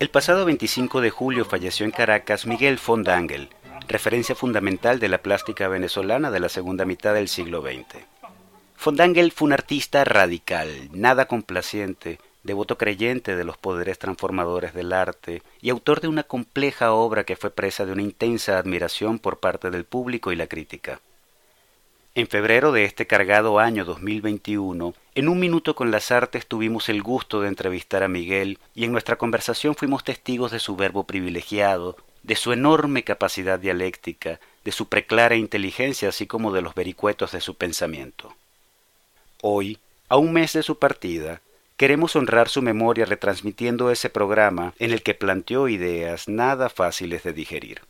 El pasado 25 de julio falleció en Caracas Miguel Fondangel, referencia fundamental de la plástica venezolana de la segunda mitad del siglo XX. Fondangel fue un artista radical, nada complaciente, devoto creyente de los poderes transformadores del arte y autor de una compleja obra que fue presa de una intensa admiración por parte del público y la crítica. En febrero de este cargado año 2021, en un minuto con las artes tuvimos el gusto de entrevistar a Miguel y en nuestra conversación fuimos testigos de su verbo privilegiado, de su enorme capacidad dialéctica, de su preclara inteligencia, así como de los vericuetos de su pensamiento. Hoy, a un mes de su partida, queremos honrar su memoria retransmitiendo ese programa en el que planteó ideas nada fáciles de digerir.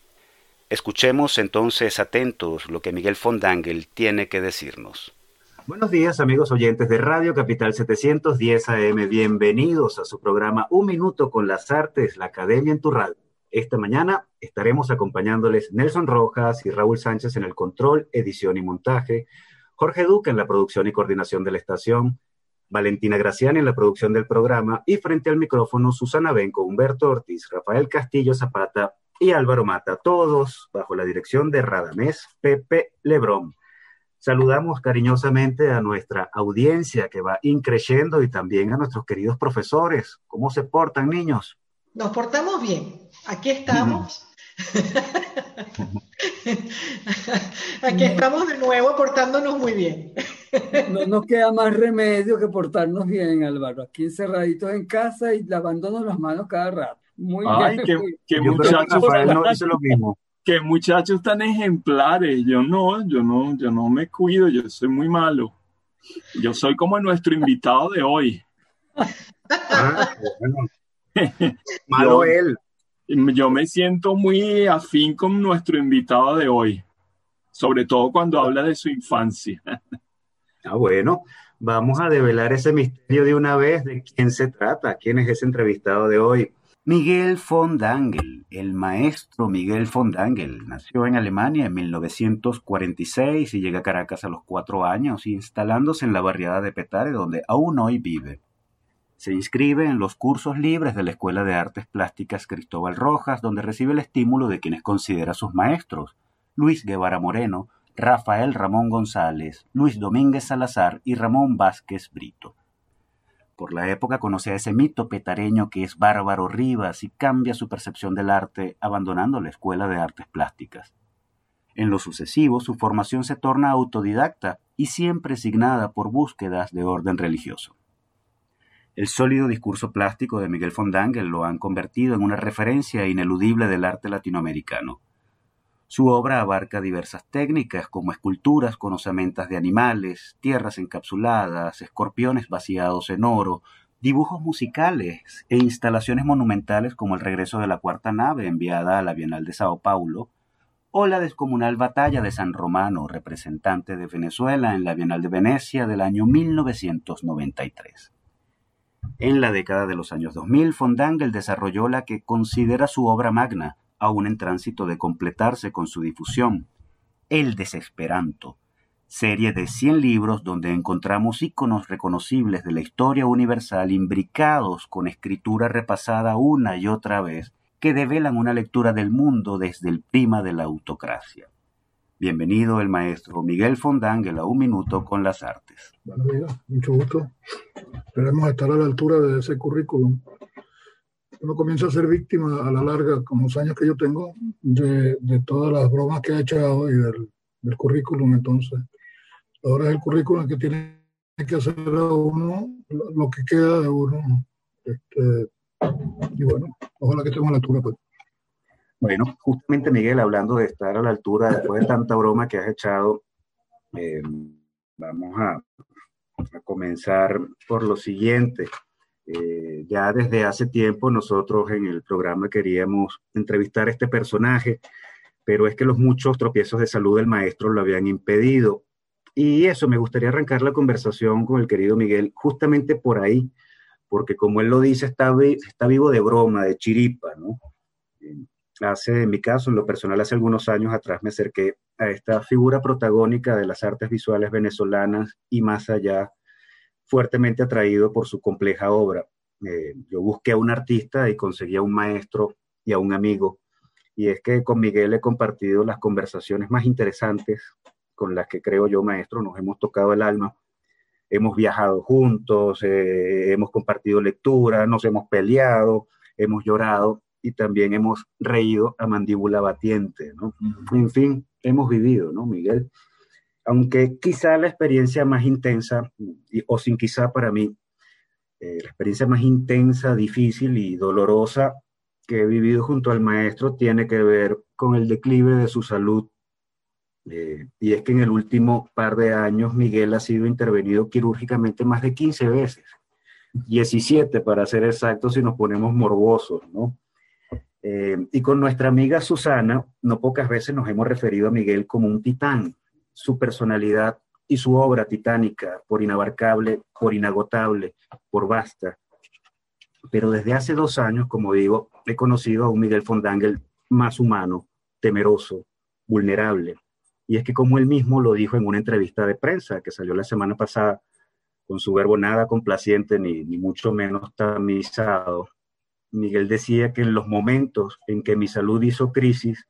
Escuchemos entonces atentos lo que Miguel Fondangel tiene que decirnos. Buenos días amigos oyentes de Radio Capital 710 AM, bienvenidos a su programa Un Minuto con las Artes, la Academia en tu Radio. Esta mañana estaremos acompañándoles Nelson Rojas y Raúl Sánchez en el control, edición y montaje, Jorge Duque en la producción y coordinación de la estación, Valentina Graciani en la producción del programa y frente al micrófono Susana Benco, Humberto Ortiz, Rafael Castillo Zapata y Álvaro Mata, todos bajo la dirección de Radamés Pepe Lebrón. Saludamos cariñosamente a nuestra audiencia que va increciendo y también a nuestros queridos profesores. ¿Cómo se portan, niños? Nos portamos bien. Aquí estamos. Aquí estamos de nuevo portándonos muy bien. No nos queda más remedio que portarnos bien, Álvaro. Aquí encerraditos en casa y lavándonos las manos cada rato. Muy Ay, bien. qué, muchachos. no dice lo mismo. Qué muchachos tan ejemplares. Yo no, yo no, yo no me cuido, yo soy muy malo. Yo soy como nuestro invitado de hoy. Ah, bueno. Malo él. Yo me siento muy afín con nuestro invitado de hoy, sobre todo cuando habla de su infancia. Ah, bueno, vamos a develar ese misterio de una vez de quién se trata, quién es ese entrevistado de hoy. Miguel Fondangel, el maestro Miguel Fondangel, nació en Alemania en 1946 y llega a Caracas a los cuatro años, instalándose en la barriada de Petare, donde aún hoy vive. Se inscribe en los cursos libres de la Escuela de Artes Plásticas Cristóbal Rojas, donde recibe el estímulo de quienes considera sus maestros, Luis Guevara Moreno, Rafael Ramón González, Luis Domínguez Salazar y Ramón Vázquez Brito. Por la época conoce a ese mito petareño que es Bárbaro Rivas y cambia su percepción del arte abandonando la Escuela de Artes Plásticas. En lo sucesivo, su formación se torna autodidacta y siempre signada por búsquedas de orden religioso. El sólido discurso plástico de Miguel Fondangel lo han convertido en una referencia ineludible del arte latinoamericano. Su obra abarca diversas técnicas como esculturas con osamentas de animales, tierras encapsuladas, escorpiones vaciados en oro, dibujos musicales e instalaciones monumentales como el regreso de la cuarta nave enviada a la Bienal de Sao Paulo, o la descomunal batalla de San Romano, representante de Venezuela en la Bienal de Venecia del año 1993. En la década de los años 2000, Fondangel desarrolló la que considera su obra magna, aún en tránsito de completarse con su difusión, El Desesperanto, serie de 100 libros donde encontramos íconos reconocibles de la historia universal imbricados con escritura repasada una y otra vez que develan una lectura del mundo desde el prima de la autocracia. Bienvenido el maestro Miguel Fondangel a un minuto con las artes. Buenos días, mucho gusto. Esperemos estar a la altura de ese currículum. Uno comienza a ser víctima a la larga, con los años que yo tengo, de, de todas las bromas que ha echado y del, del, currículum. Entonces, ahora es el currículum que tiene que hacer a uno lo que queda de uno. Este, y bueno, ojalá que estemos a la altura. Pues. Bueno, justamente Miguel, hablando de estar a la altura después de tanta broma que has echado, eh, vamos a, a, comenzar por lo siguiente. Eh, ya desde hace tiempo nosotros en el programa queríamos entrevistar a este personaje, pero es que los muchos tropiezos de salud del maestro lo habían impedido. Y eso, me gustaría arrancar la conversación con el querido Miguel justamente por ahí, porque como él lo dice, está, vivo de broma, de chiripa, ¿no? Hace, en mi caso, en lo personal, hace algunos años atrás me acerqué a esta figura protagónica de las artes visuales venezolanas y más allá, fuertemente atraído por su compleja obra. Eh, yo busqué a un artista y conseguí a un maestro y a un amigo. Y es que con Miguel he compartido las conversaciones más interesantes con las que creo yo, maestro, nos hemos tocado el alma. Hemos viajado juntos, eh, hemos compartido lectura, nos hemos peleado, hemos llorado y también hemos reído a mandíbula batiente, ¿no? En fin, hemos vivido, ¿no, Miguel? Aunque quizá la experiencia más intensa, o sin quizá para mí, eh, la experiencia más intensa, difícil y dolorosa que he vivido junto al maestro tiene que ver con el declive de su salud. Eh, y es que en el último par de años Miguel ha sido intervenido quirúrgicamente más de 15 veces, 17 para ser exactos si nos ponemos morbosos, ¿no? Eh, y con nuestra amiga Susana, no pocas veces nos hemos referido a Miguel como un titán. Su personalidad y su obra titánica, por inabarcable, por inagotable, por vasta. Pero desde hace dos años, como digo, he conocido a un Miguel Fondángel más humano, temeroso, vulnerable. Y es que como él mismo lo dijo en una entrevista de prensa que salió la semana pasada, con su verbo nada complaciente ni, ni mucho menos tamizado, Miguel decía que en los momentos en que mi salud hizo crisis,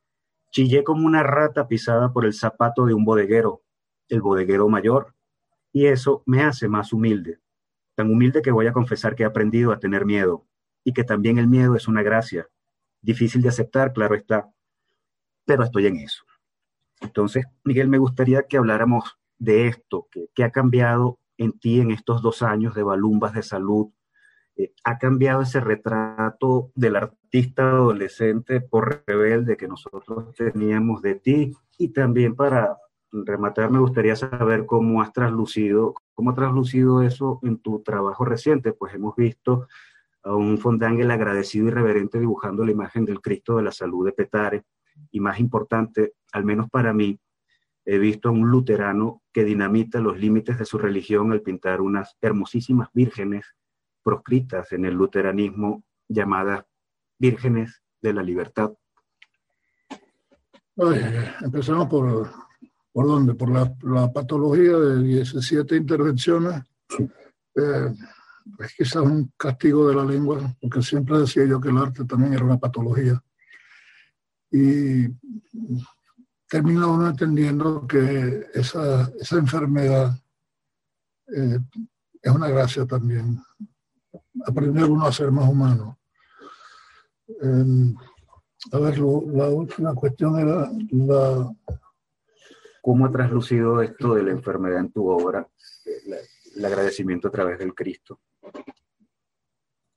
chillé como una rata pisada por el zapato de un bodeguero, el bodeguero mayor, y eso me hace más humilde, tan humilde que voy a confesar que he aprendido a tener miedo, y que también el miedo es una gracia, difícil de aceptar, claro está, pero estoy en eso. Entonces, Miguel, me gustaría que habláramos de esto, que, ha cambiado en ti en estos dos años de balumbas de salud, eh, ha cambiado ese retrato del artista adolescente por rebelde que nosotros teníamos de ti. Y también para rematar me gustaría saber cómo has traslucido, cómo ha traslucido eso en tu trabajo reciente, pues hemos visto a un Fondángel agradecido y reverente dibujando la imagen del Cristo de la Salud de Petare. Y más importante, al menos para mí, he visto a un luterano que dinamita los límites de su religión al pintar unas hermosísimas vírgenes proscritas en el luteranismo llamadas vírgenes de la libertad. empezamos por, por dónde, por la, patología de 17 intervenciones. Eh, es quizás un castigo de la lengua, porque siempre decía yo que el arte también era una patología. Y termina uno entendiendo que esa, esa enfermedad eh, es una gracia también aprender uno a ser más humano. A ver, la última cuestión era la... ¿Cómo ha traslucido esto de la enfermedad en tu obra? el agradecimiento a través del Cristo.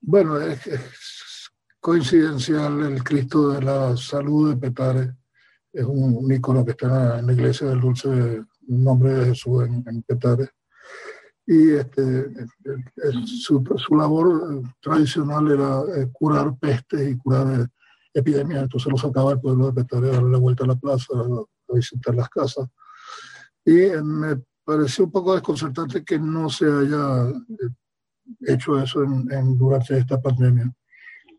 Bueno, es, coincidencial el Cristo de la salud de Petare. Es un, icono que está en la, iglesia del dulce nombre de Jesús en, en Petare y este, su, su, labor tradicional era eh, curar pestes y curar eh, epidemias. Entonces lo sacaba el pueblo de Petare a darle la vuelta a la plaza, a, visitar las casas. Y eh, me pareció un poco desconcertante que no se haya hecho eso en, durante esta pandemia.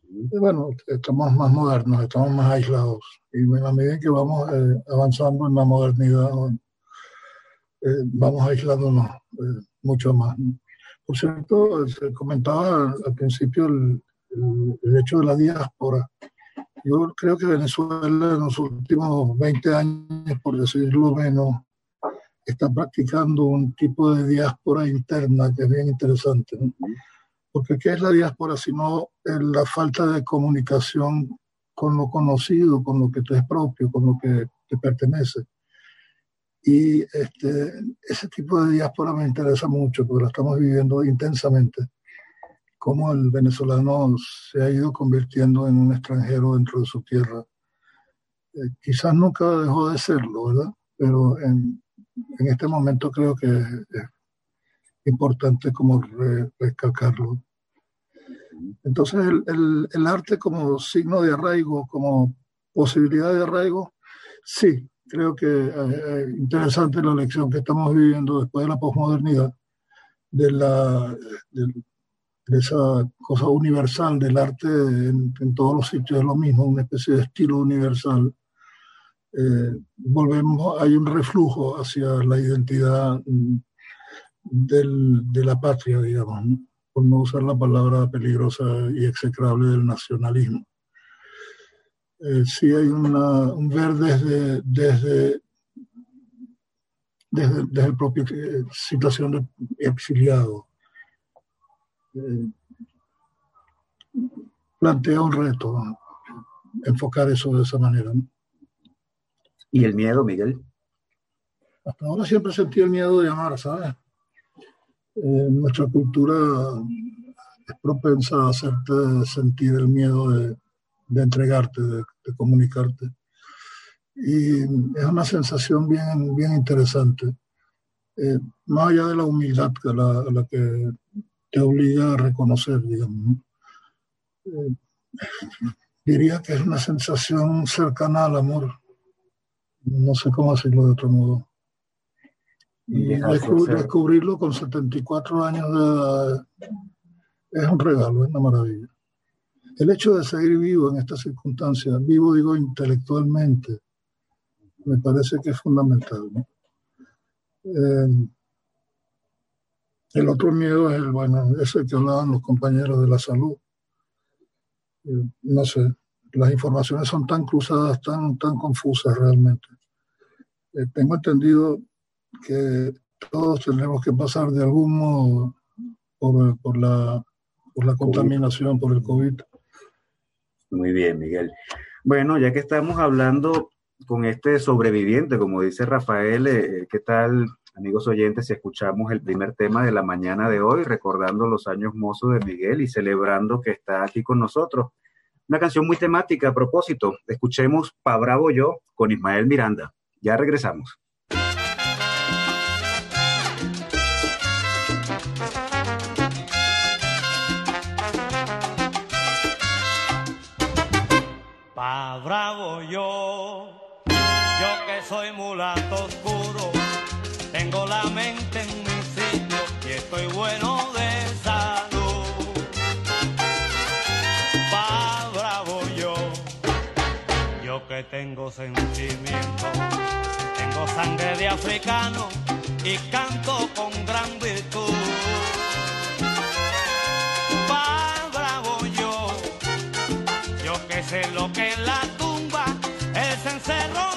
Y bueno, estamos más modernos, estamos más aislados. Y en la medida que vamos avanzando en la modernidad, vamos aislándonos mucho más. Por cierto, se comentaba al principio el, hecho de la diáspora. Yo creo que Venezuela en los últimos 20 años, por decirlo menos, está practicando un tipo de diáspora interna que es bien interesante. Porque ¿qué es la diáspora sino la falta de comunicación con lo conocido, con lo que te es propio, con lo que te pertenece? Y este, ese tipo de diáspora me interesa mucho porque lo estamos viviendo intensamente. Cómo el venezolano se ha ido convirtiendo en un extranjero dentro de su tierra. Eh, quizás nunca dejó de serlo, ¿verdad? Pero en, en este momento creo que es importante como recalcarlo. Entonces el, el, arte como signo de arraigo, como posibilidad de arraigo, sí, creo que eh, eh, interesante la lección que estamos viviendo después de la posmodernidad, de, esa cosa universal del arte en, todos los sitios es lo mismo, una especie de estilo universal. Eh, volvemos, hay un reflujo hacia la identidad mm, de la patria, digamos, por no usar la palabra peligrosa y execrable del nacionalismo. Eh, sí hay un ver desde, desde, desde, el propio eh, situación de exiliado. Eh, plantea un reto enfocar eso de esa manera. ¿Y el miedo, Miguel? Hasta ahora siempre sentí el miedo de amar, ¿sabes? nuestra cultura es propensa a hacerte sentir el miedo de, entregarte, de, comunicarte. Y es una sensación bien, bien interesante, eh, más allá de la humildad que la, la que te obliga a reconocer, digamos. Eh, diría que es una sensación cercana al amor. No sé cómo decirlo de otro modo. Y descubrirlo con 74 años de edad es un regalo, es una maravilla. El hecho de seguir vivo en estas circunstancias, vivo digo intelectualmente, me parece que es fundamental. Eh, el otro miedo es el, bueno, ese que hablaban los compañeros de la salud. Eh, no sé, las informaciones son tan cruzadas, tan, tan confusas realmente. Eh, tengo entendido que todos tenemos que pasar de algún modo por, por, la, por la contaminación, por el COVID. Muy bien, Miguel. Bueno, ya que estamos hablando con este sobreviviente, como dice Rafael, eh, ¿qué tal, amigos oyentes, si escuchamos el primer tema de la mañana de hoy, recordando los años mozos de Miguel y celebrando que está aquí con nosotros? Una canción muy temática a propósito. Escuchemos Pa Bravo Yo con Ismael Miranda. Ya regresamos. Bravo yo, yo que soy mulato oscuro, tengo la mente en mi sitio y estoy bueno de salud. Pa bravo yo, yo que tengo sentimiento, tengo sangre de africano y canto con gran virtud. Sé lo que la tumba él se encerró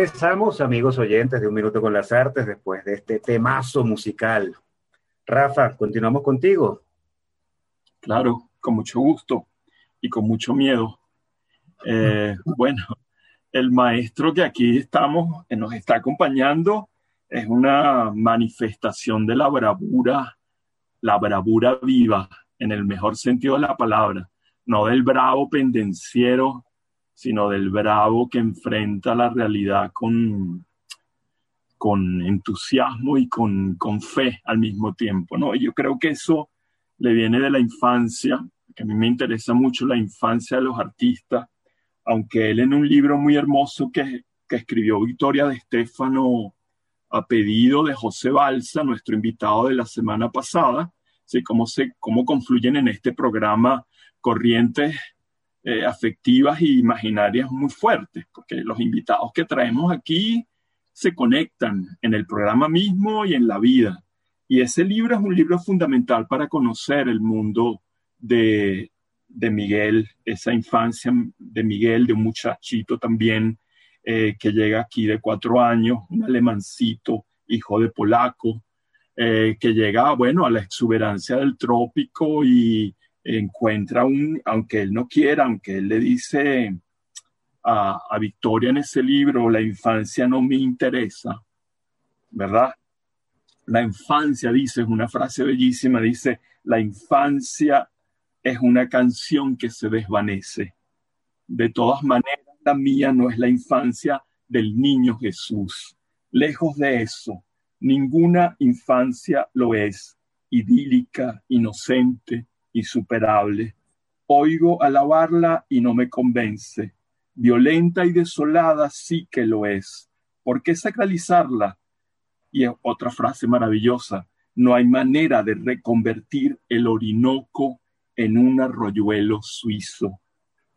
Regresamos, amigos oyentes de Un Minuto con las Artes, después de este temazo musical. Rafa, continuamos contigo. Claro, con mucho gusto y con mucho miedo. Eh, bueno, el maestro que aquí estamos, que nos está acompañando, es una manifestación de la bravura, la bravura viva, en el mejor sentido de la palabra, no del bravo pendenciero sino del bravo que enfrenta la realidad con, con entusiasmo y con, con fe al mismo tiempo, ¿no? Yo creo que eso le viene de la infancia, que a mí me interesa mucho la infancia de los artistas, aunque él en un libro muy hermoso que, que escribió Victoria de Estefano a pedido de José Balsa, nuestro invitado de la semana pasada, ¿sí? cómo, se, cómo confluyen en este programa corrientes eh, afectivas e imaginarias muy fuertes, porque los invitados que traemos aquí se conectan en el programa mismo y en la vida. Y ese libro es un libro fundamental para conocer el mundo de, de Miguel, esa infancia de Miguel, de un muchachito también eh, que llega aquí de cuatro años, un alemancito, hijo de polaco, eh, que llega, bueno, a la exuberancia del trópico y encuentra un, aunque él no quiera, aunque él le dice a, a Victoria en ese libro, la infancia no me interesa, ¿verdad? La infancia, dice, es una frase bellísima, dice, la infancia es una canción que se desvanece. De todas maneras, la mía no es la infancia del niño Jesús. Lejos de eso, ninguna infancia lo es, idílica, inocente, insuperable. Oigo alabarla y no me convence. Violenta y desolada sí que lo es. ¿Por qué sacralizarla? Y otra frase maravillosa. No hay manera de reconvertir el Orinoco en un arroyuelo suizo.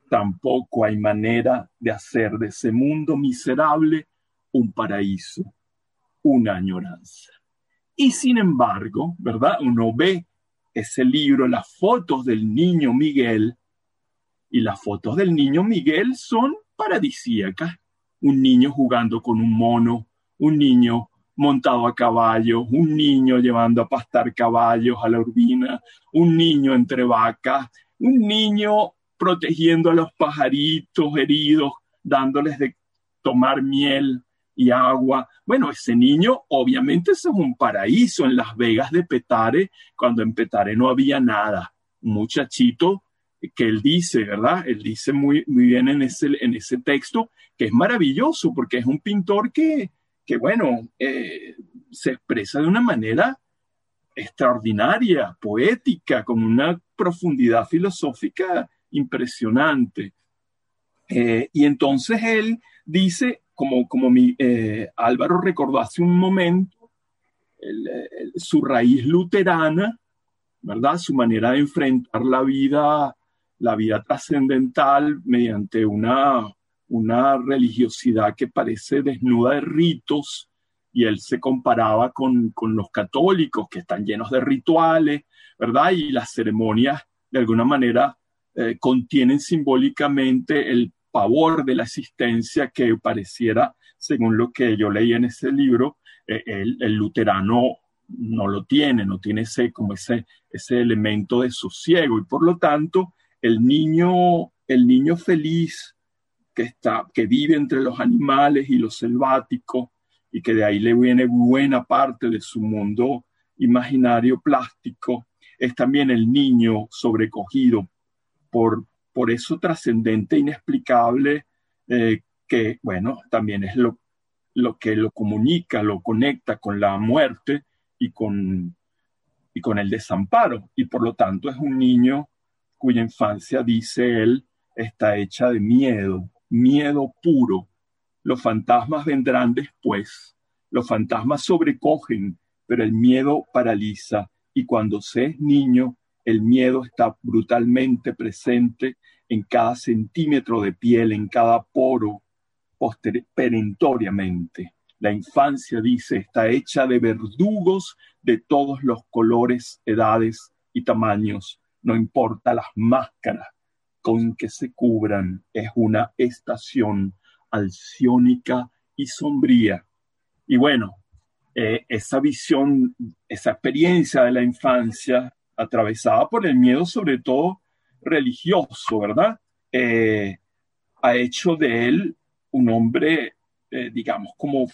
Tampoco hay manera de hacer de ese mundo miserable un paraíso, una añoranza. Y sin embargo, ¿verdad? Uno ve ese libro, las fotos del niño Miguel, y las fotos del niño Miguel son paradisíacas. Un niño jugando con un mono, un niño montado a caballo, un niño llevando a pastar caballos a la urbina, un niño entre vacas, un niño protegiendo a los pajaritos heridos, dándoles de tomar miel, y agua. Bueno, ese niño, obviamente, es un paraíso en Las Vegas de Petare, cuando en Petare no había nada. Muchachito que él dice, ¿verdad? Él dice muy, muy bien en ese, en ese texto que es maravilloso porque es un pintor que, que bueno, eh, se expresa de una manera extraordinaria, poética, con una profundidad filosófica impresionante. Eh, y entonces él dice, como, como mi, eh, Álvaro recordó hace un momento, su raíz luterana, ¿verdad? Su manera de enfrentar la vida, la vida trascendental mediante una, una religiosidad que parece desnuda de ritos, y él se comparaba con, con los católicos que están llenos de rituales, ¿verdad? Y las ceremonias de alguna manera eh, contienen simbólicamente el pavor de la existencia que pareciera, según lo que yo leí en ese libro, eh, el, luterano no lo tiene, no tiene ese, como ese, ese elemento de sosiego. Y por lo tanto el niño, el niño feliz que, está, que vive entre los animales y los selváticos y que de ahí le viene buena parte de su mundo imaginario plástico, es también el niño sobrecogido por, por eso trascendente, inexplicable, eh, que, bueno, también es lo, lo que lo comunica, lo conecta con la muerte y con, y con el desamparo. Y por lo tanto es un niño cuya infancia, dice él, está hecha de miedo, miedo puro. Los fantasmas vendrán después. Los fantasmas sobrecogen, pero el miedo paraliza. Y cuando se es niño, el miedo está brutalmente presente en cada centímetro de piel, en cada poro, perentoriamente. La infancia, dice, está hecha de verdugos de todos los colores, edades y tamaños. No importa las máscaras con que se cubran, es una estación alciónica y sombría. Y bueno, eh, esa visión, esa experiencia de la infancia atravesada por el miedo, sobre todo religioso, ¿verdad? Eh, ha hecho de él un hombre, eh, digamos, como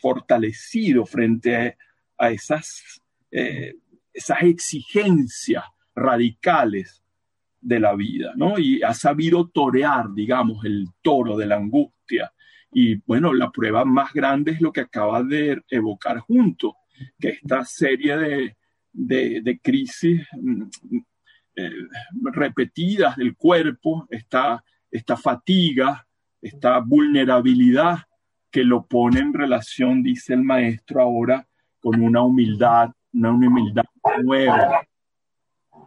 fortalecido frente a, esas, esas exigencias radicales de la vida, ¿no? Y ha sabido torear, digamos, el toro de la angustia. Y bueno, la prueba más grande es lo que acaba de evocar junto, que esta serie de, de, crisis mm, eh, repetidas del cuerpo, esta, esta fatiga, esta vulnerabilidad que lo pone en relación, dice el maestro ahora, con una humildad, una humildad nueva,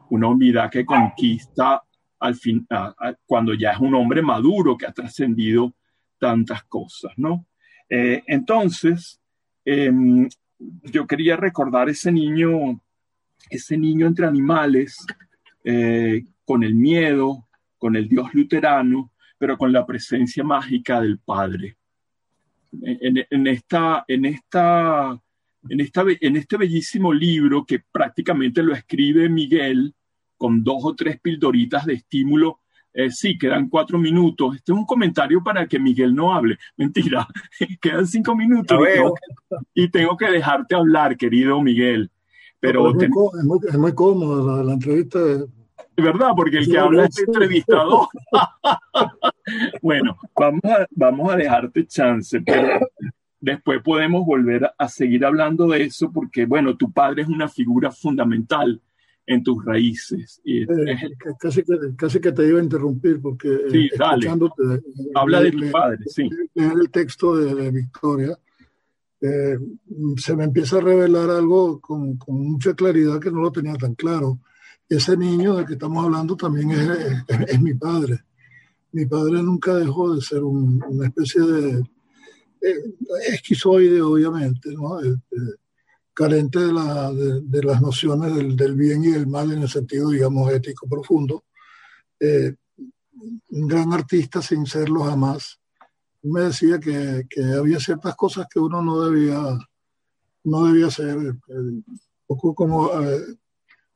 una humildad que conquista al fin, cuando ya es un hombre maduro que ha trascendido tantas cosas, ¿no? Eh, entonces, em, yo quería recordar ese niño, ese niño entre animales, eh, con el miedo, con el Dios luterano, pero con la presencia mágica del Padre. En, esta, en esta en, esta, en este bellísimo libro que prácticamente lo escribe Miguel con dos o tres pildoritas de estímulo. Eh, sí, quedan cuatro minutos. Este es un comentario para que Miguel no hable. Mentira, quedan cinco minutos y tengo, que, dejarte hablar, querido Miguel. Pero es, muy, es, muy, cómodo la, entrevista. Es verdad, porque el que habla es el entrevistador. bueno, vamos a, vamos a dejarte chance, pero después podemos volver a seguir hablando de eso porque, bueno, tu padre es una figura fundamental en tus raíces. Y eh, casi, que, casi, que, te iba a interrumpir porque eh, sí, dale. habla de tu padre, sí. el texto de, Victoria, eh, se me empieza a revelar algo con, con, mucha claridad que no lo tenía tan claro. Ese niño del que estamos hablando también es, es, mi padre. Mi padre nunca dejó de ser una especie de esquizoide, obviamente, ¿no? carente de, la, de, las nociones del, del, bien y del mal en el sentido, digamos, ético profundo. Eh, un gran artista sin serlo jamás. Me decía que, que, había ciertas cosas que uno no debía, no debía hacer, eh, un poco como eh,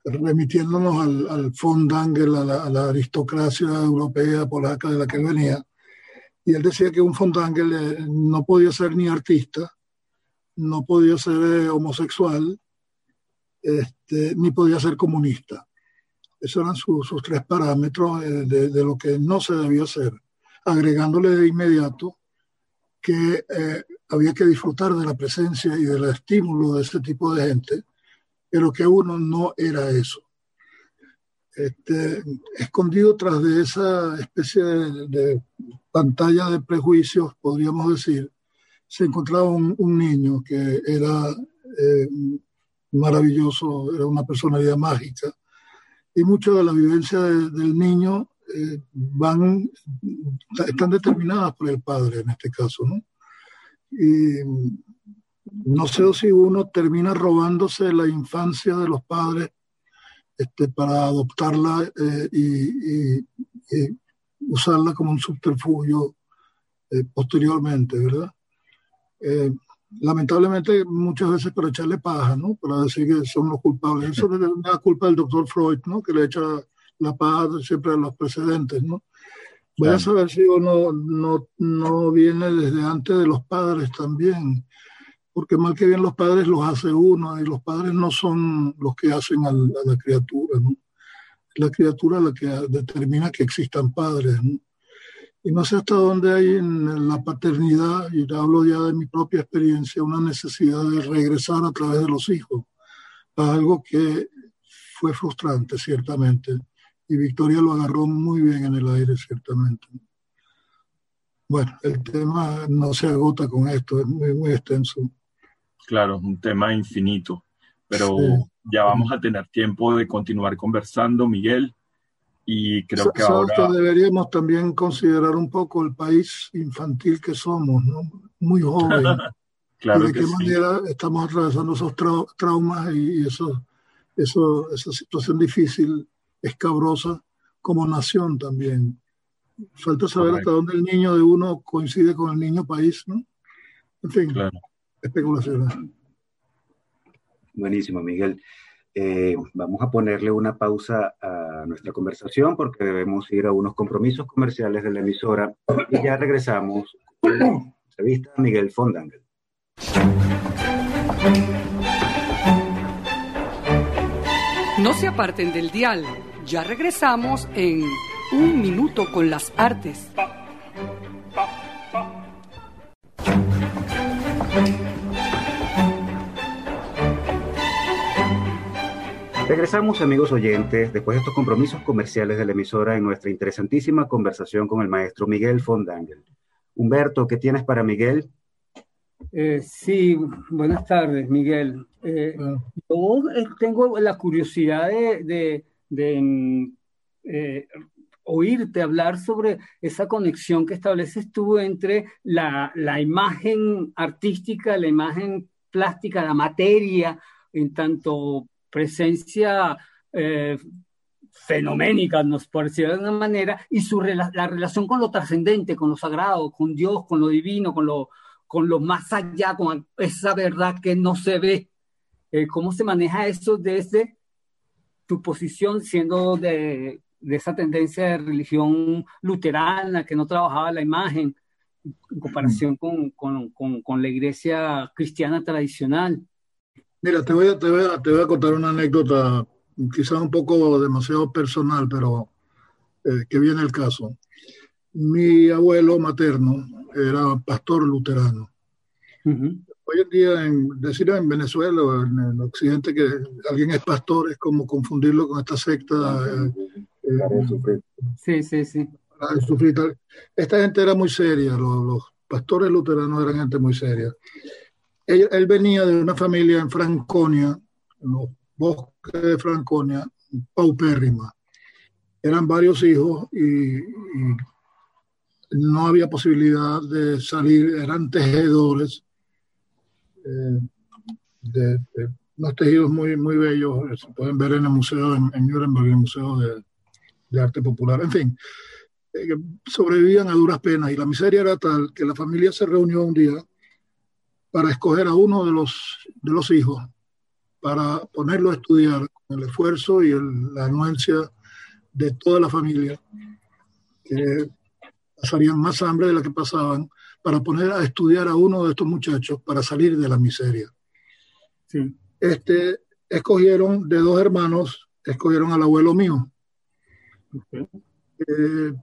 remitiéndonos al, al Fondangel, a la, a la, aristocracia europea polaca de la que venía. Y él decía que un Fondangel no podía ser ni artista, no podía ser eh, homosexual, este, ni podía ser comunista. Esos eran sus tres parámetros eh, de, lo que no se debía hacer, agregándole de inmediato que eh, había que disfrutar de la presencia y del estímulo de ese tipo de gente, pero que uno no era eso. Este, escondido tras de esa especie de pantalla de prejuicios, podríamos decir, se encontraba un, niño que era eh, maravilloso, era una personalidad mágica. Y muchas de las vivencias del niño eh, van, están determinadas por el padre en este caso, ¿no? Y no sé si uno termina robándose la infancia de los padres este, para adoptarla eh, y, usarla como un subterfugio posteriormente, ¿verdad? Eh, lamentablemente muchas veces para echarle paja, ¿no? Para decir que son los culpables. Eso es una culpa del doctor Freud, ¿no? Que le echa la paja siempre a los precedentes, ¿no? Voy a saber si uno no, no viene desde antes de los padres también, porque mal que bien los padres los hace uno y los padres no son los que hacen a la criatura, ¿no? La criatura la que determina que existan padres, ¿no? Y no sé hasta dónde hay en la paternidad, y hablo ya de mi propia experiencia, una necesidad de regresar a través de los hijos, a algo que fue frustrante, ciertamente. Y Victoria lo agarró muy bien en el aire, ciertamente. Bueno, el tema no se agota con esto, es muy, muy extenso. Claro, es un tema infinito, pero ya vamos a tener tiempo de continuar conversando, Miguel y creo que ahora... deberíamos también considerar un poco el país infantil que somos, ¿no? Muy joven. claro y de qué manera estamos atravesando esos traumas y eso, eso, esa situación difícil, escabrosa, como nación también. Falta saber hasta dónde el niño de uno coincide con el niño país, ¿no? En fin, especulaciones. Buenísimo, Miguel. Eh, vamos a ponerle una pausa a nuestra conversación porque debemos ir a unos compromisos comerciales de la emisora y ya regresamos con la entrevista a Miguel Fondangel. No se aparten del dial. Ya regresamos en Un Minuto con las Artes. Regresamos, amigos oyentes, después de estos compromisos comerciales de la emisora en nuestra interesantísima conversación con el maestro Miguel Fondangel. Humberto, ¿qué tienes para Miguel? Eh, sí, buenas tardes, Miguel. Eh, yo eh, tengo la curiosidad de, mm, oírte hablar sobre esa conexión que estableces tú entre la, imagen artística, la imagen plástica, la materia, en tanto presencia fenoménica, nos parecía de una manera, y su la relación con lo trascendente, con lo sagrado, con Dios, con lo divino, con lo, con lo más allá, con esa verdad que no se ve. Eh, ¿Cómo se maneja eso desde tu posición siendo de, esa tendencia de religión luterana que no trabajaba la imagen en comparación con, la iglesia cristiana tradicional? Mira, te voy, a, te, voy a, te voy a contar una anécdota, quizás un poco demasiado personal, pero eh, que viene el caso. Mi abuelo materno era pastor luterano. Hoy en día, en, decir en Venezuela o en el occidente que alguien es pastor es como confundirlo con esta secta. Eh, eh, sí, sí, sí. Esta gente era muy seria, los, pastores luteranos eran gente muy seria. Él, venía de una familia en Franconia, en los bosques de Franconia, paupérrima. Eran varios hijos y no había posibilidad de salir, eran tejedores eh, de, unos tejidos muy, muy bellos, eh, se pueden ver en el museo en, Nuremberg, en el Museo de, Arte Popular, en fin, eh, sobrevivían a duras penas y la miseria era tal que la familia se reunió un día para escoger a uno de los, de los hijos para ponerlo a estudiar con el esfuerzo y la anuencia de toda la familia, que pasarían más hambre de la que pasaban, para poner a estudiar a uno de estos muchachos para salir de la miseria. Sí. Este, escogieron de dos hermanos, escogieron al abuelo mío. Eh,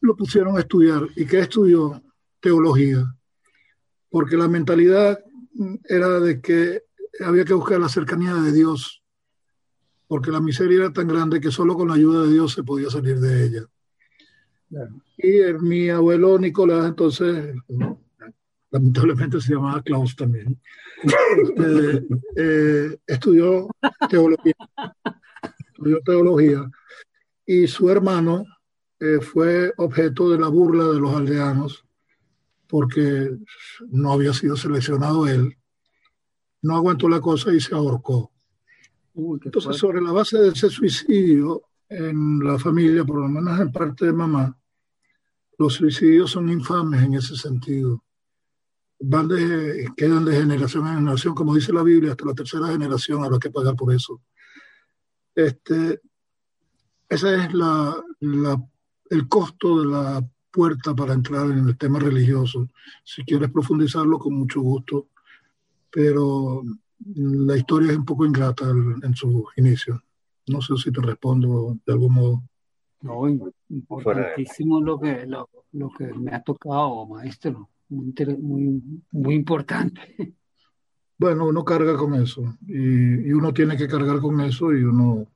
lo pusieron a estudiar. ¿Y qué estudió? Teología. Porque la mentalidad era de que había que buscar la cercanía de Dios, porque la miseria era tan grande que solo con la ayuda de Dios se podía salir de ella. Y mi abuelo Nicolás, entonces, lamentablemente se llamaba Klaus también, este, eh, estudió teología. estudió teología. Y su hermano eh, fue objeto de la burla de los aldeanos porque no había sido seleccionado él. No aguantó la cosa y se ahorcó. Entonces, sobre la base de ese suicidio en la familia, por lo menos en parte de mamá, los suicidios son infames en ese sentido. Van de, quedan de generación en generación, como dice la Biblia, hasta la tercera generación habrá que pagar por eso. Este, ese es la, el costo de la puerta para entrar en el tema religioso. Si quieres profundizarlo, con mucho gusto, pero la historia es un poco ingrata en su inicio. No sé si te respondo de algún modo. No, importantísimo lo que, lo, que me ha tocado, maestro. Muy, muy, importante. Bueno, uno carga con eso y, uno tiene que cargar con eso y uno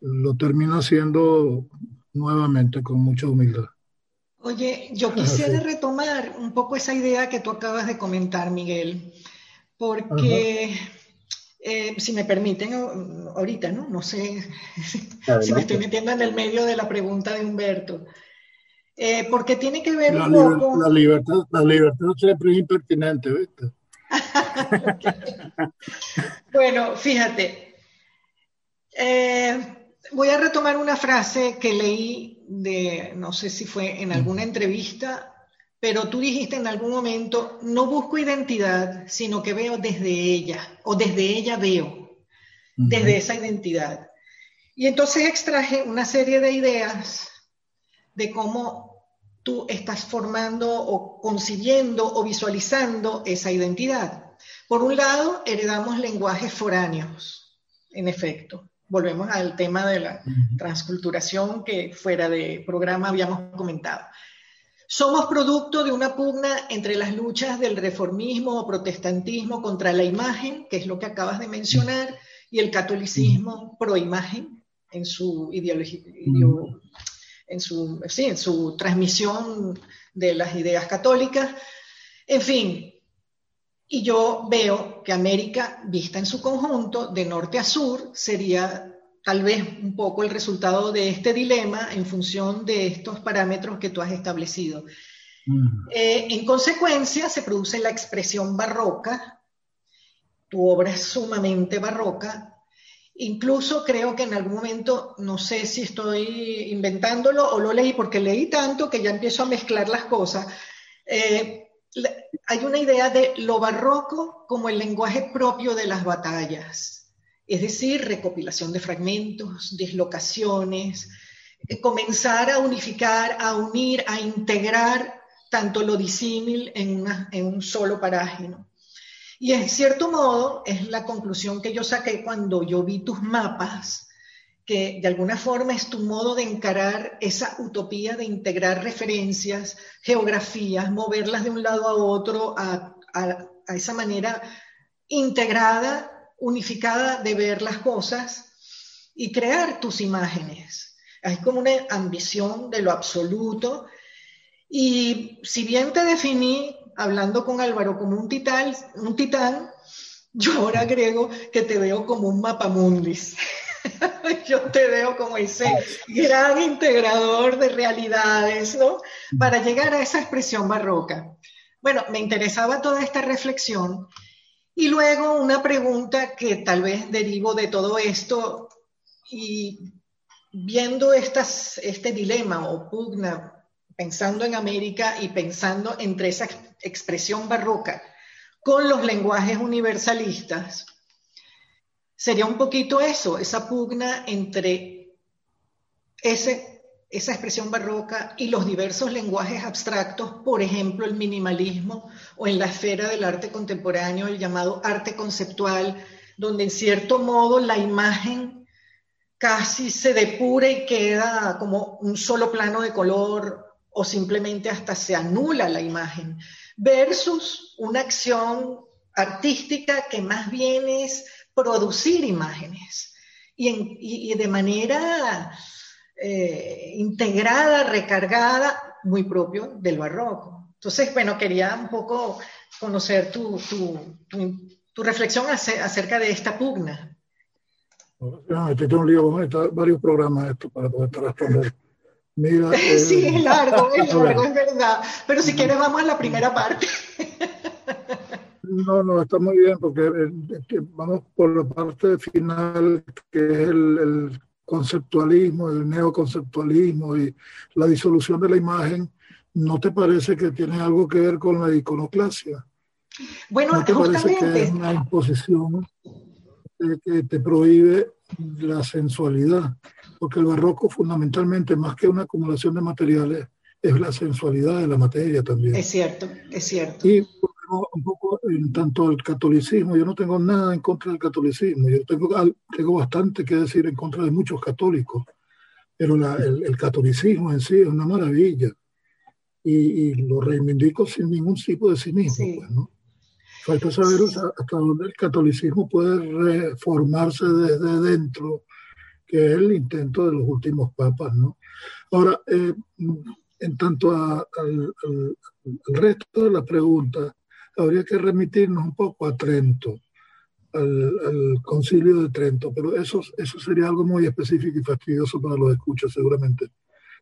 lo termina haciendo nuevamente con mucha humildad. Oye, yo quisiera retomar un poco esa idea que tú acabas de comentar, Miguel, porque eh, si me permiten, ahorita, ¿no? No sé si me estoy metiendo en el medio de la pregunta de Humberto. Eh, porque tiene que ver la un poco... La libertad, la libertad siempre es impertinente, ¿viste? bueno, fíjate. Eh, voy a retomar una frase que leí de, no sé si fue en alguna entrevista pero tú dijiste en algún momento, no busco identidad, sino que veo desde ella, o desde ella veo, desde esa identidad. Y entonces extraje una serie de ideas de cómo tú estás formando o concibiendo o visualizando esa identidad. Por un lado, heredamos lenguajes foráneos, en efecto. Volvemos al tema de la transculturación que fuera de programa habíamos comentado. Somos producto de una pugna entre las luchas del reformismo o protestantismo contra la imagen, que es lo que acabas de mencionar, y el catolicismo pro imagen en su ideología, en su, en su transmisión de las ideas católicas. En fin, y yo veo que América, vista en su conjunto, de norte a sur, sería tal vez un poco el resultado de este dilema en función de estos parámetros que tú has establecido. Eh, en consecuencia, se produce la expresión barroca. Tu obra es sumamente barroca. Incluso creo que en algún momento, no sé si estoy inventándolo o lo leí porque leí tanto que ya empiezo a mezclar las cosas. Eh, hay una idea de lo barroco como el lenguaje propio de las batallas es decir, recopilación de fragmentos, dislocaciones, eh, comenzar a unificar, a unir, a integrar tanto lo disímil en, un solo parágino. Y en cierto modo es la conclusión que yo saqué cuando yo vi tus mapas, que de alguna forma es tu modo de encarar esa utopía de integrar referencias, geografías, moverlas de un lado a otro a esa manera integrada unificada de ver las cosas y crear tus imágenes. Hay como una ambición de lo absoluto. Y si bien te definí, hablando con Álvaro, como un titán, un titán yo ahora agrego que te veo como un mapamundis. yo te veo como ese gran integrador de realidades, ¿no? Para llegar a esa expresión barroca. Bueno, me interesaba toda esta reflexión y luego una pregunta que tal vez derivo de todo esto y viendo este dilema o pugna, pensando en América y pensando entre esa expresión barroca con los lenguajes universalistas, sería un poquito eso, esa pugna entre ese esa expresión barroca y los diversos lenguajes abstractos, por ejemplo, el minimalismo o en la esfera del arte contemporáneo, el llamado arte conceptual, donde en cierto modo la imagen casi se depura y queda como un solo plano de color o simplemente hasta se anula la imagen, versus una acción artística que más bien es producir imágenes. Y, y de manera eh, integrada, recargada, muy propio del barroco. Entonces, bueno, quería un poco conocer tu, tu, reflexión acerca de esta pugna. Este tengo un lío, varios programas esto para poder responder. Mira, sí, es largo, es largo, es verdad. Pero si quieres, vamos a la primera parte. No, no, está muy bien, porque eh, vamos por la parte final, que es el conceptualismo, el neoconceptualismo y la disolución de la imagen, ¿no te parece que tiene algo que ver con la iconoclasia? Bueno, ¿No te parece que es una imposición que te prohíbe la sensualidad? Porque el barroco fundamentalmente, más que una acumulación de materiales, es la sensualidad de la materia también. Es cierto, es cierto. Y un poco en tanto el catolicismo, yo no tengo nada en contra del catolicismo, yo tengo, tengo bastante que decir en contra de muchos católicos, pero el, catolicismo en sí es una maravilla y, lo reivindico sin ningún tipo de cinismo. Pues, ¿no? Falta saber hasta dónde el catolicismo puede reformarse desde dentro, que es el intento de los últimos papas. ¿no? Ahora, eh, en tanto al, al, resto de la pregunta, habría que remitirnos un poco a Trento, al, concilio de Trento, pero eso, eso sería algo muy específico y fastidioso para los escuchas seguramente.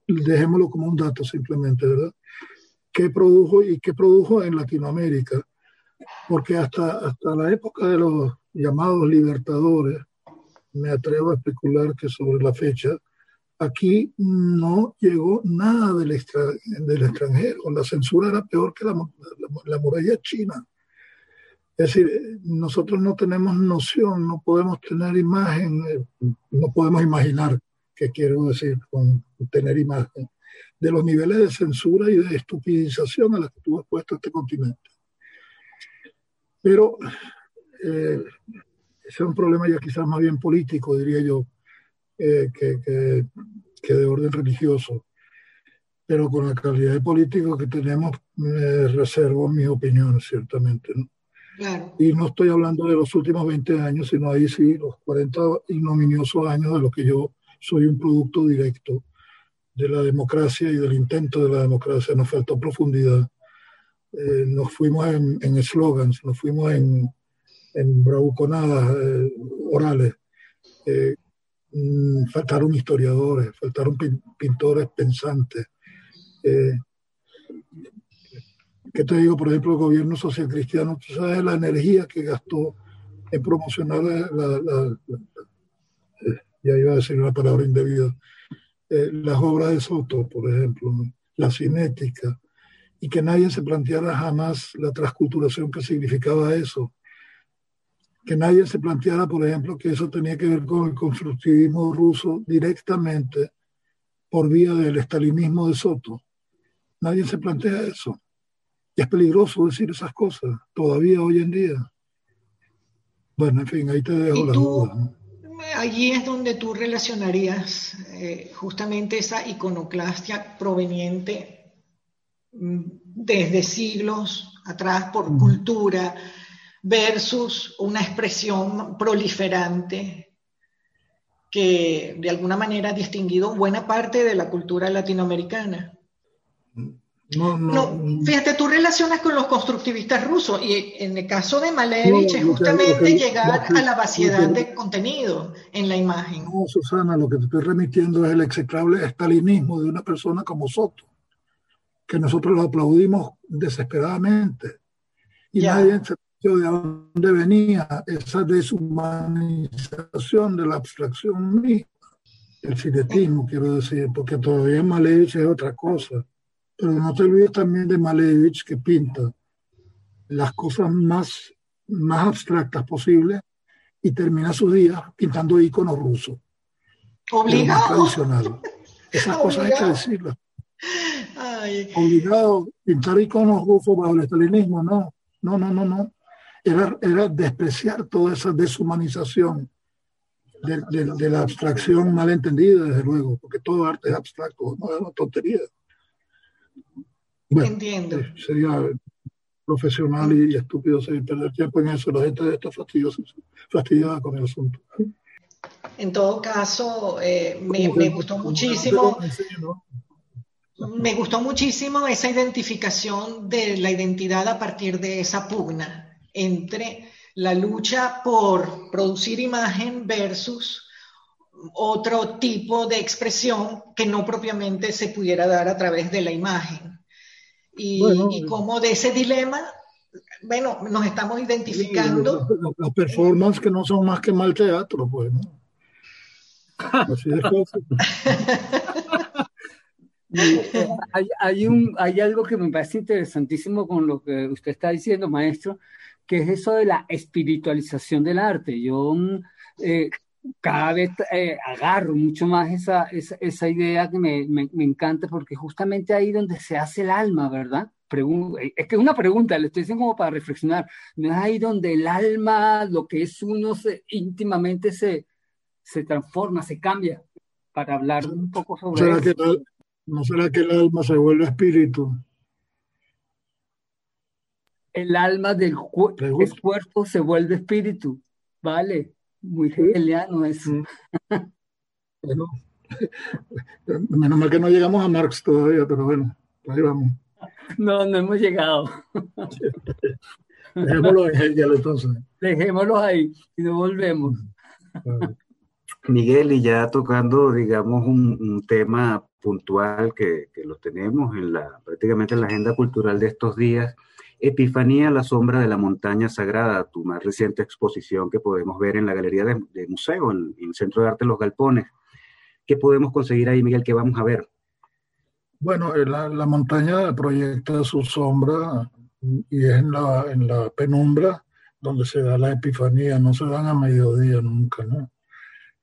Dejémoslo como un dato simplemente, ¿verdad? ¿Qué produjo y qué produjo en Latinoamérica? Porque hasta, hasta la época de los llamados libertadores, me atrevo a especular que sobre la fecha, aquí no llegó nada del, del extranjero. La censura era peor que la, la, muralla china. Es decir, nosotros no tenemos noción, no podemos tener imagen, eh, no podemos imaginar qué quiero decir con tener imagen, de los niveles de censura y de estupidización a los que tuvo expuesto este continente. Pero eh, ese es un problema ya quizás más bien político, diría yo, eh, que, que, de orden religioso. Pero con la calidad de político que tenemos, me reservo mi opinión, ciertamente. Y no estoy hablando de los últimos 20 años, sino ahí sí, los 40 ignominiosos años de los que yo soy un producto directo de la democracia y del intento de la democracia. Nos faltó profundidad. Eh, nos fuimos en eslogans, nos fuimos en, en bravuconadas eh, orales. Eh, faltaron historiadores, faltaron pintores pensantes. Eh, ¿Qué te digo? Por ejemplo, el gobierno social cristiano, tú sabes la energía que gastó en promocionar la, eh, ya iba a decir una palabra indebida, eh, las obras de Soto, por ejemplo, la cinética, y que nadie se planteara jamás la transculturación que significaba eso que nadie se planteara, por ejemplo, que eso tenía que ver con el constructivismo ruso directamente por vía del estalinismo de Soto. Nadie se plantea eso. Y es peligroso decir esas cosas, todavía hoy en día. Bueno, en fin, ahí te dejo la duda. Allí es donde tú relacionarías eh, justamente esa iconoclastia proveniente mm, desde siglos atrás por cultura, versus una expresión proliferante que de alguna manera ha distinguido buena parte de la cultura latinoamericana. No, no, fíjate, tú relacionas con los constructivistas rusos y en el caso de Malevich es justamente llegar a la vaciedad de contenido en la imagen. No, Susana, lo que te estoy remitiendo es el execrable estalinismo de una persona como Soto, que nosotros lo aplaudimos desesperadamente. Y nadie se de dónde venía esa deshumanización de la abstracción misma, el cinetismo, quiero decir, porque todavía Malevich es otra cosa. Pero no te olvides también de Malevich que pinta las cosas más, más abstractas posibles y termina sus días pintando iconos rusos. Obligado. Tradicional. Esas cosas hay que decirlas. Obligado, pintar iconos rusos bajo el estalinismo, no. No, no, no, no era, era despreciar toda esa deshumanización de, la abstracción malentendida, desde luego, porque todo arte es abstracto, no es una tontería. Entiendo. Eh, sería profesional y, estúpido seguir perder tiempo en eso. La gente está fastidiosa, fastidiada con el asunto. En todo caso, eh, me, me, gustó muchísimo. Me gustó muchísimo esa identificación de la identidad a partir de esa pugna entre la lucha por producir imagen versus otro tipo de expresión que no propiamente se pudiera dar a través de la imagen. Y, como de ese dilema, bueno, nos estamos identificando. Las performances que no son más que mal teatro, pues, hay, hay, un, hay algo que me parece interesantísimo con lo que usted está diciendo, maestro, que es eso de la espiritualización del arte. Yo mm, eh, cada vez eh, agarro mucho más esa, esa, idea que me, me, encanta porque justamente ahí donde se hace el alma, ¿verdad? es que es una pregunta, le estoy diciendo como para reflexionar. No es ahí donde el alma, lo que es uno, se, íntimamente se, se transforma, se cambia. Para hablar un poco sobre eso. ¿No será que el alma se vuelve espíritu? El alma del cuerpo se vuelve espíritu. Vale, muy hegeliano eso. Mm. bueno, menos mal que no llegamos a Marx todavía, pero bueno, ahí vamos. No, no hemos llegado. Dejémoslo en Hegel entonces. Dejémoslo ahí y no volvemos. Miguel, y ya tocando, digamos, un, tema puntual que, que, lo tenemos en la, prácticamente en la agenda cultural de estos días, Epifanía, la sombra de la montaña sagrada, tu más reciente exposición que podemos ver en la Galería de, Museo, en, el Centro de Arte Los Galpones. ¿Qué podemos conseguir ahí, Miguel? ¿Qué vamos a ver? Bueno, eh, la, la montaña proyecta su sombra y es en la, en la penumbra donde se da la epifanía, no se dan a mediodía nunca, ¿no?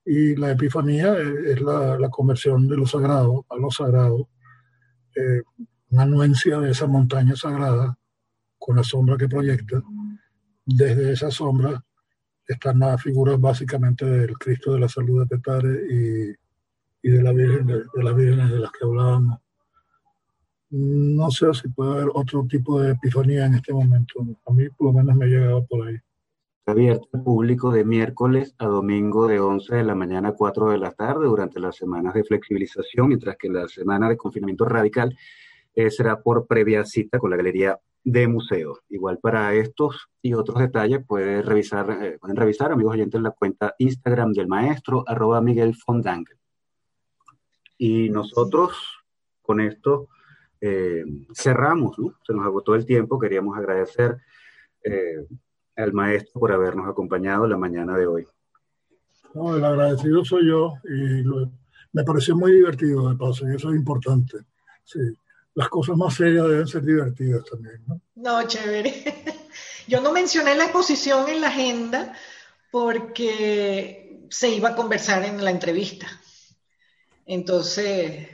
Y la epifanía es la, la conversión de lo sagrado a lo sagrado, eh, una anuencia de esa montaña sagrada con la sombra que proyecta. Desde esa sombra están las figuras básicamente del Cristo de la Salud de Petare y, y de, la Virgen, de, de las vírgenes de las que hablábamos. No sé si puede haber otro tipo de epifanía en este momento. A mí por lo menos me ha llegado por ahí. Está abierto al público de miércoles a domingo de 11 de la mañana a 4 de la tarde durante las semanas de flexibilización, mientras que la semana de confinamiento radical eh, será por previa cita con la Galería de Museo. Igual para estos y otros detalles puede revisar, eh, pueden revisar, amigos oyentes, la cuenta Instagram del maestro, arroba Miguel Fondangle. Y nosotros con esto eh, cerramos, ¿no? Se nos agotó el tiempo, queríamos agradecer eh, al maestro por habernos acompañado la mañana de hoy. No, el agradecido soy yo y me pareció muy divertido de paso y eso es importante. Sí, las cosas más serias deben ser divertidas también, ¿no? No, chévere. Yo no mencioné la exposición en la agenda porque se iba a conversar en la entrevista. Entonces,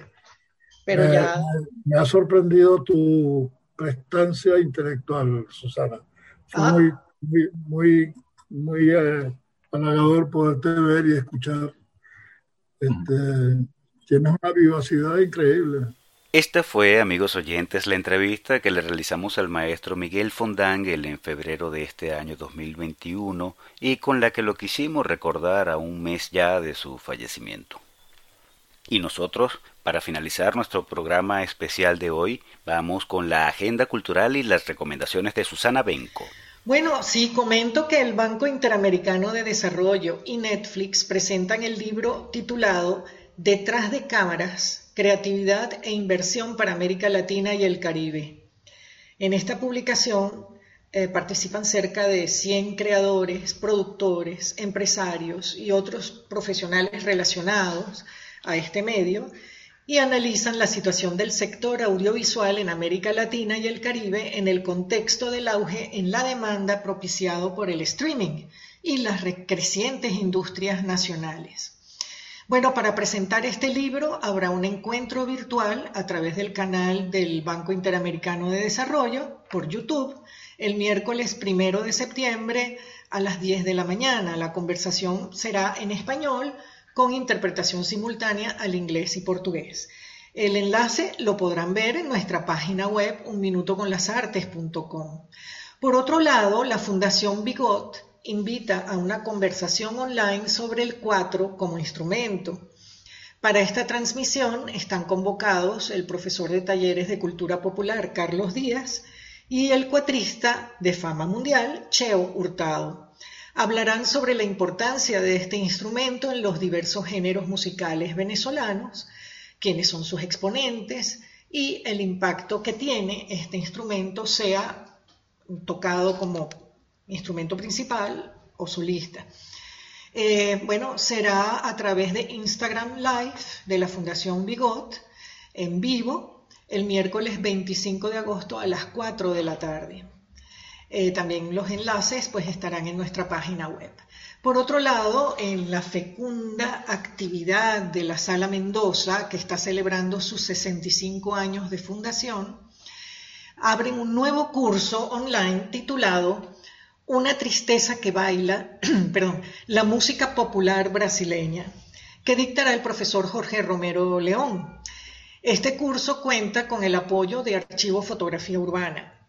pero me, ya... Me ha sorprendido tu prestancia intelectual, Susana. Fue Ah. muy, muy, muy, muy eh, halagador poderte ver y escuchar. Este, tienes una vivacidad increíble. Esta fue, amigos oyentes, la entrevista que le realizamos al maestro Miguel Fondangle en febrero de este año 2021 y con la que lo quisimos recordar a un mes ya de su fallecimiento. Y nosotros, para finalizar nuestro programa especial de hoy, vamos con la agenda cultural y las recomendaciones de Susana Benco. Bueno, sí, comento que el Banco Interamericano de Desarrollo y Netflix presentan el libro titulado Detrás de cámaras, creatividad e inversión para América Latina y el Caribe. En esta publicación eh, participan cerca de 100 creadores, productores, empresarios y otros profesionales relacionados a este medio y analizan la situación del sector audiovisual en América Latina y el Caribe en el contexto del auge en la demanda propiciado por el streaming y las crecientes industrias nacionales. Bueno, para presentar este libro habrá un encuentro virtual a través del canal del Banco Interamericano de Desarrollo por YouTube el miércoles primero de septiembre a las 10 de la mañana. La conversación será en español con interpretación simultánea al inglés y portugués. El enlace lo podrán ver en nuestra página web unminutoconlasartes.com. Por otro lado, la Fundación Bigot invita a una conversación online sobre el cuatro como instrumento. Para esta transmisión están convocados el profesor de talleres de cultura popular Carlos Díaz y el cuatrista de fama mundial Cheo Hurtado. Hablarán sobre la importancia de este instrumento en los diversos géneros musicales venezolanos, quiénes son sus exponentes y el impacto que tiene este instrumento, sea tocado como instrumento principal o solista. Eh, bueno, será a través de Instagram Live de la Fundación Bigot en vivo el miércoles 25 de agosto a las 4 de la tarde. Eh, también los enlaces pues estarán en nuestra página web. Por otro lado, en la fecunda actividad de la Sala Mendoza, que está celebrando sus 65 años de fundación, abren un nuevo curso online titulado Una tristeza que baila, perdón, la música popular brasileña, que dictará el profesor Jorge Romero León. Este curso cuenta con el apoyo de Archivo Fotografía Urbana.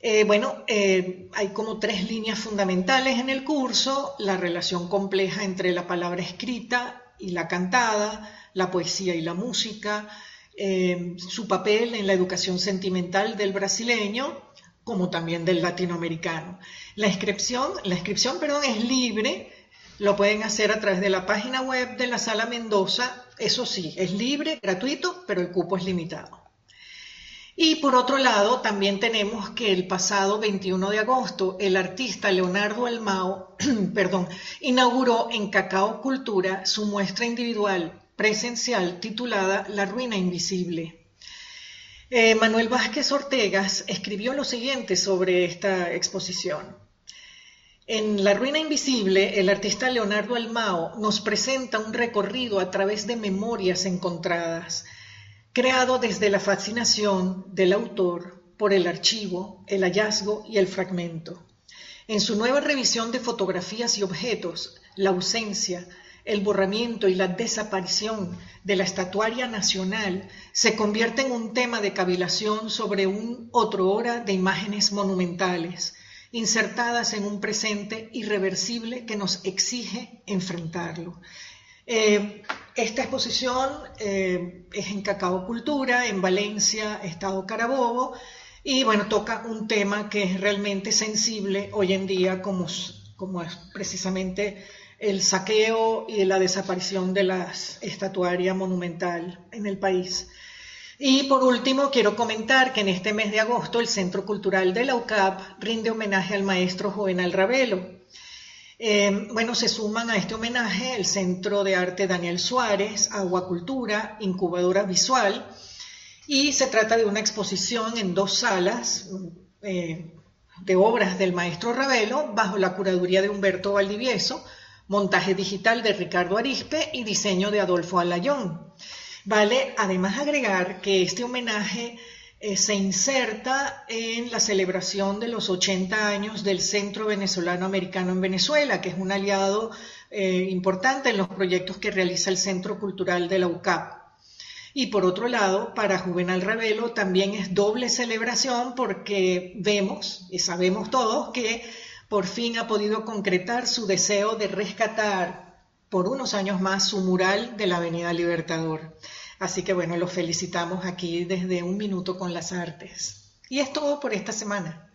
Eh, bueno, eh, hay como tres líneas fundamentales en el curso, la relación compleja entre la palabra escrita y la cantada, la poesía y la música, eh, su papel en la educación sentimental del brasileño, como también del latinoamericano. La inscripción, la inscripción perdón, es libre, lo pueden hacer a través de la página web de la Sala Mendoza, eso sí, es libre, gratuito, pero el cupo es limitado. Y por otro lado, también tenemos que el pasado 21 de agosto, el artista Leonardo Almao, perdón, inauguró en Cacao Cultura su muestra individual presencial titulada La Ruina Invisible. Eh, Manuel Vázquez Ortegas escribió lo siguiente sobre esta exposición. En La Ruina Invisible, el artista Leonardo Almao nos presenta un recorrido a través de memorias encontradas, creado desde la fascinación del autor por el archivo, el hallazgo y el fragmento. En su nueva revisión de fotografías y objetos, la ausencia, el borramiento y la desaparición de la estatuaria nacional se convierte en un tema de cavilación sobre un otro hora de imágenes monumentales, insertadas en un presente irreversible que nos exige enfrentarlo. Eh, esta exposición eh, es en Cacao Cultura, en Valencia, Estado Carabobo, y bueno, toca un tema que es realmente sensible hoy en día, como, como es precisamente el saqueo y la desaparición de la estatuaria monumental en el país. Y por último, quiero comentar que en este mes de agosto el Centro Cultural de la UCAP rinde homenaje al maestro Juvenal Ravelo. Eh, bueno, se suman a este homenaje el Centro de Arte Daniel Suárez, Aguacultura, Incubadora Visual, y se trata de una exposición en dos salas eh, de obras del maestro Ravelo bajo la curaduría de Humberto Valdivieso, montaje digital de Ricardo Arispe y diseño de Adolfo Alayón. Vale además agregar que este homenaje eh, se inserta en la celebración de los 80 años del Centro Venezolano Americano en Venezuela, que es un aliado eh, importante en los proyectos que realiza el Centro Cultural de la UCAP. Y por otro lado, para Juvenal Ravelo también es doble celebración porque vemos y sabemos todos que por fin ha podido concretar su deseo de rescatar por unos años más su mural de la Avenida Libertador. Así que bueno, los felicitamos aquí desde un minuto con las artes. Y es todo por esta semana.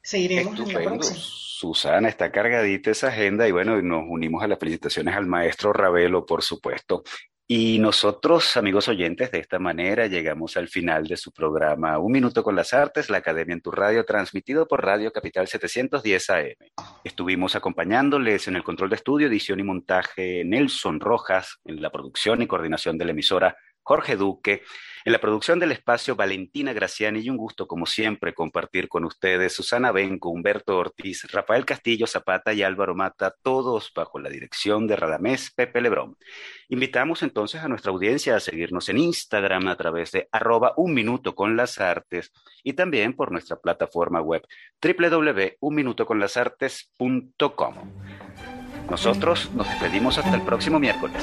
Seguiremos en la próxima. Susana, está cargadita esa agenda y bueno, nos unimos a las felicitaciones al maestro Ravelo, por supuesto. Y nosotros, amigos oyentes, de esta manera llegamos al final de su programa Un Minuto con las Artes, la Academia en tu Radio, transmitido por Radio Capital 710 AM. Estuvimos acompañándoles en el control de estudio, edición y montaje Nelson Rojas, en la producción y coordinación de la emisora Jorge Duque, en la producción del espacio Valentina Graciani y un gusto como siempre compartir con ustedes Susana Benco, Humberto Ortiz, Rafael Castillo Zapata y Álvaro Mata, todos bajo la dirección de Radamés Pepe Lebrón. Invitamos entonces a nuestra audiencia a seguirnos en Instagram a través de arroba un minuto con las artes y también por nuestra plataforma web www.unminutoconlasartes.com. Nosotros nos despedimos hasta el próximo miércoles.